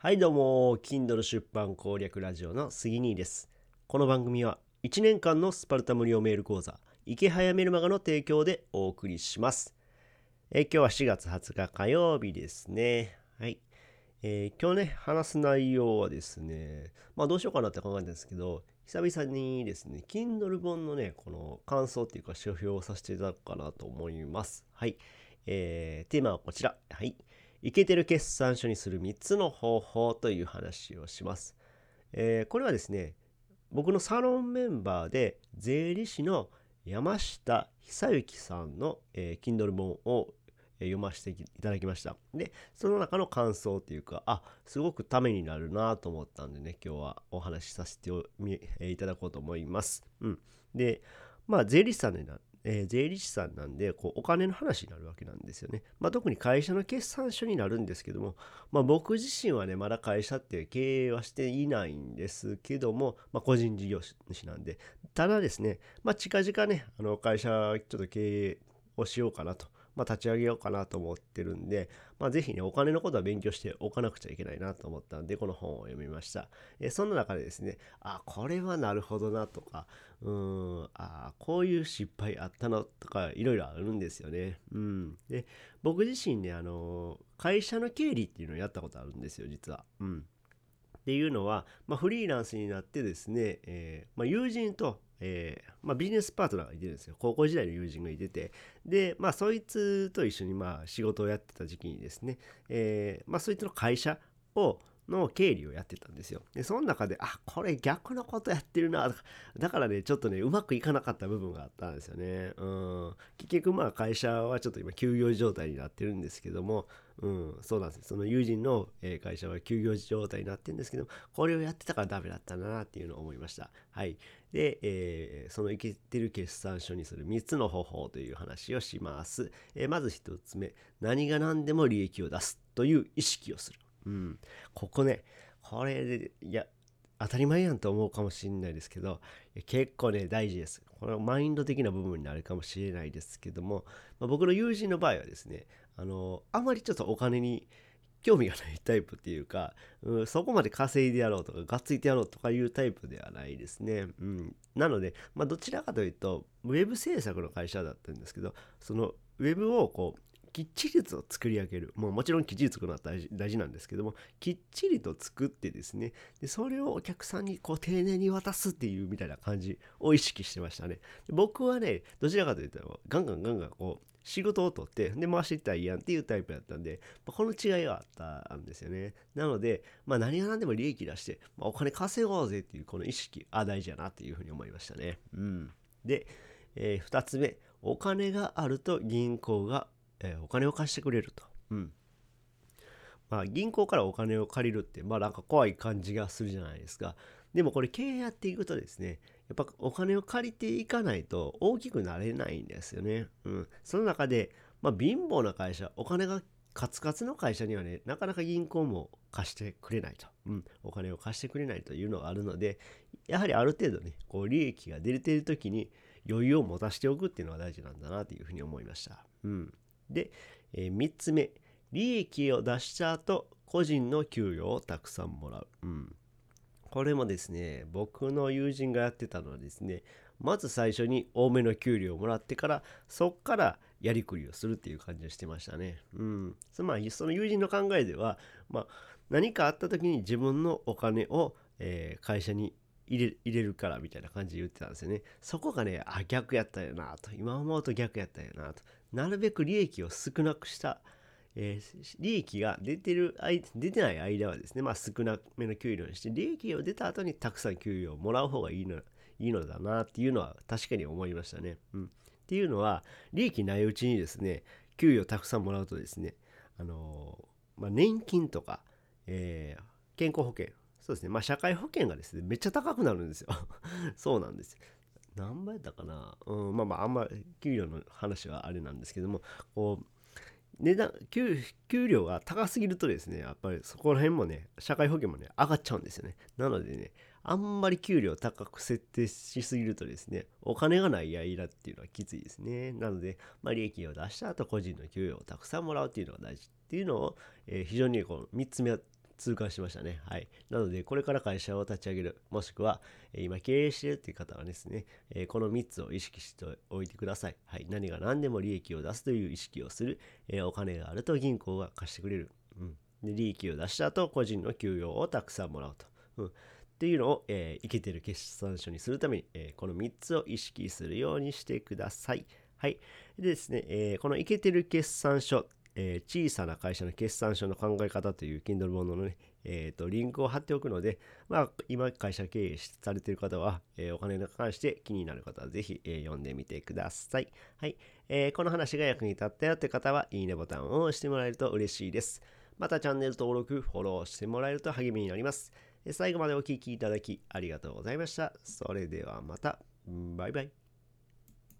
はいどうも Kindle 出版攻略ラジオの杉兄です。この番組は1年間のスパルタ無料メール講座池早メルマガの提供でお送りします。え今日は4月20日火曜日ですね。はい。えー、今日ね話す内容はですねまあどうしようかなって考えたんですけど久々にですね Kindle 本のねこの感想っていうか書評をさせていただくかなと思います。はい。えー、テーマはこちら。はい。イケてる決算書にする3つの方法という話をします。えー、これはですね、僕のサロンメンバーで税理士の山下久之さんの、えー、Kindle 本を読ませていただきました。で、その中の感想っていうか、あ、すごくためになるなと思ったんでね、今日はお話しさせていただこうと思います。うん。で、まあ、税理士さんになえー、税理士さんなんでこうお金の話になるわけなんですよね。まあ、特に会社の決算書になるんですけども、まあ、僕自身はねまだ会社って経営はしていないんですけども、まあ、個人事業主なんでただですね、まあ、近々ねあの会社ちょっと経営をしようかなとまあ、立ち上げようかなと思ってるんで、まあ、ぜひね、お金のことは勉強しておかなくちゃいけないなと思ったんで、この本を読みました。えそんな中でですね、あ、これはなるほどなとか、うん、あ、こういう失敗あったのとか、いろいろあるんですよね。うん。で、僕自身ね、あの、会社の経理っていうのをやったことあるんですよ、実は。うん。っていうのは、まあ、フリーランスになってですね、えー、まあ、友人とえー、まあ、ビジネスパートナーがいてるんですよ。高校時代の友人がいてて。で、まあ、そいつと一緒にまあ仕事をやってた時期にですね、えー、まあ、そいつの会社を、の経理をやってたんですよ。で、その中で、あ、これ逆のことやってるな。だからね、ちょっとね、うまくいかなかった部分があったんですよね。うん。結局、まあ、会社はちょっと今、休業状態になってるんですけども、うん、そうなんですその友人の会社は休業状態になってるんですけど、これをやってたからダメだったなっていうのを思いました。はい。で、えー、その生きてる決算書にする3つの方法という話をします。えー、まず1つ目、何が何でも利益を出すという意識をする。うん。ここね、これで、いや、当たり前やんと思うかもしれないですけど、結構ね、大事です。これはマインド的な部分になるかもしれないですけども、まあ、僕の友人の場合はですね、あの、あまりちょっとお金に興味がないタイプっていうか、うん、そこまで稼いでやろうとか、がっついてやろうとかいうタイプではないですね。うん。なので、まあ、どちらかというと、ウェブ制作の会社だったんですけど、そのウェブをこう、きっちりと作り上げる。もうもちろんきっちり作るのは大事大事なんですけども、きっちりと作ってですね、でそれをお客さんにこう丁寧に渡すっていうみたいな感じを意識してましたね。僕はね、どちらかというと、ガンガンガンガンこう、仕事を取って、で、回していったらいいやんっていうタイプだったんで、まあ、この違いがあったんですよね。なので、まあ、何が何でも利益出して、まあ、お金稼ごうぜっていうこの意識、あ、大事やなっていうふうに思いましたね。うん。で、えー、2つ目、お金があると銀行がえー、お金を貸してくれると。うん。まあ、銀行からお金を借りるって、まあなんか怖い感じがするじゃないですか。でもこれ経営やっていくとですね、やっぱお金を借りていかないと大きくなれないんですよね。うん。その中で、まあ貧乏な会社、お金がカツカツの会社にはね、なかなか銀行も貸してくれないと。うん。お金を貸してくれないというのがあるので、やはりある程度ね、こう利益が出ている時に余裕を持たせておくっていうのが大事なんだなというふうに思いました。うん。で、えー、3つ目、利益を出した後、個人の給与をたくさんもらう。うん。これもですね、僕の友人がやってたのはですね、まず最初に多めの給料をもらってから、そっからやりくりをするっていう感じをしてましたね。うん。つまり、その友人の考えでは、まあ、何かあった時に自分のお金を、えー、会社に入れ入れるからみたいな感じで言ってたんですよね。そこがね、あ、逆やったよなと。今思うと逆やったよなと。なるべく利益を少なくした、えー、利益が出てる出てない間はですね、まあ少なめの給料にして、利益を出た後にたくさん給与をもらう方がいいのいいのだなっていうのは確かに思いましたね。うん。っていうのは、利益ないうちにですね、給与たくさんもらうとですね、あのー、まあ、年金とか、えー、健康保険、そうですね。まあ、社会保険がですね、めっちゃ高くなるんですよ。そうなんです何倍だかな？うん、まあまあ、あんま給料の話はあれなんですけども、こう、値段給、給料が高すぎるとですね、やっぱりそこら辺もね、社会保険もね、上がっちゃうんですよね。なのでね、あんまり給料高く設定しすぎるとですね、お金がない間っていうのはきついですね。なので、まあ、利益を出した後、個人の給与をたくさんもらうっていうのが大事っていうのを、えー、非常にこの3つ目痛感しましたね。はい。なので、これから会社を立ち上げる、もしくは、え今経営しているっていう方はですね、えこの3つを意識しておいてください。はい。何が何でも利益を出すという意識をする。えお金があると銀行が貸してくれる。うん。で、利益を出した後、個人の給与をたくさんもらうと。うん。っていうのを、えー、いけてる決算書にするために、え、この3つを意識するようにしてください。はい。でですね、えー、このいけてる決算書、えー、小さな会社の決算書の考え方という Kindle 本のね、えーと、リンクを貼っておくので、まあ、今会社経営されている方は、えー、お金に関して気になる方はぜひ、えー、読んでみてください。はい、えー、この話が役に立ったよって方は、いいねボタンを押してもらえると嬉しいです。またチャンネル登録、フォローしてもらえると励みになります。最後までお聴きいただきありがとうございました。それではまた。バイバイ。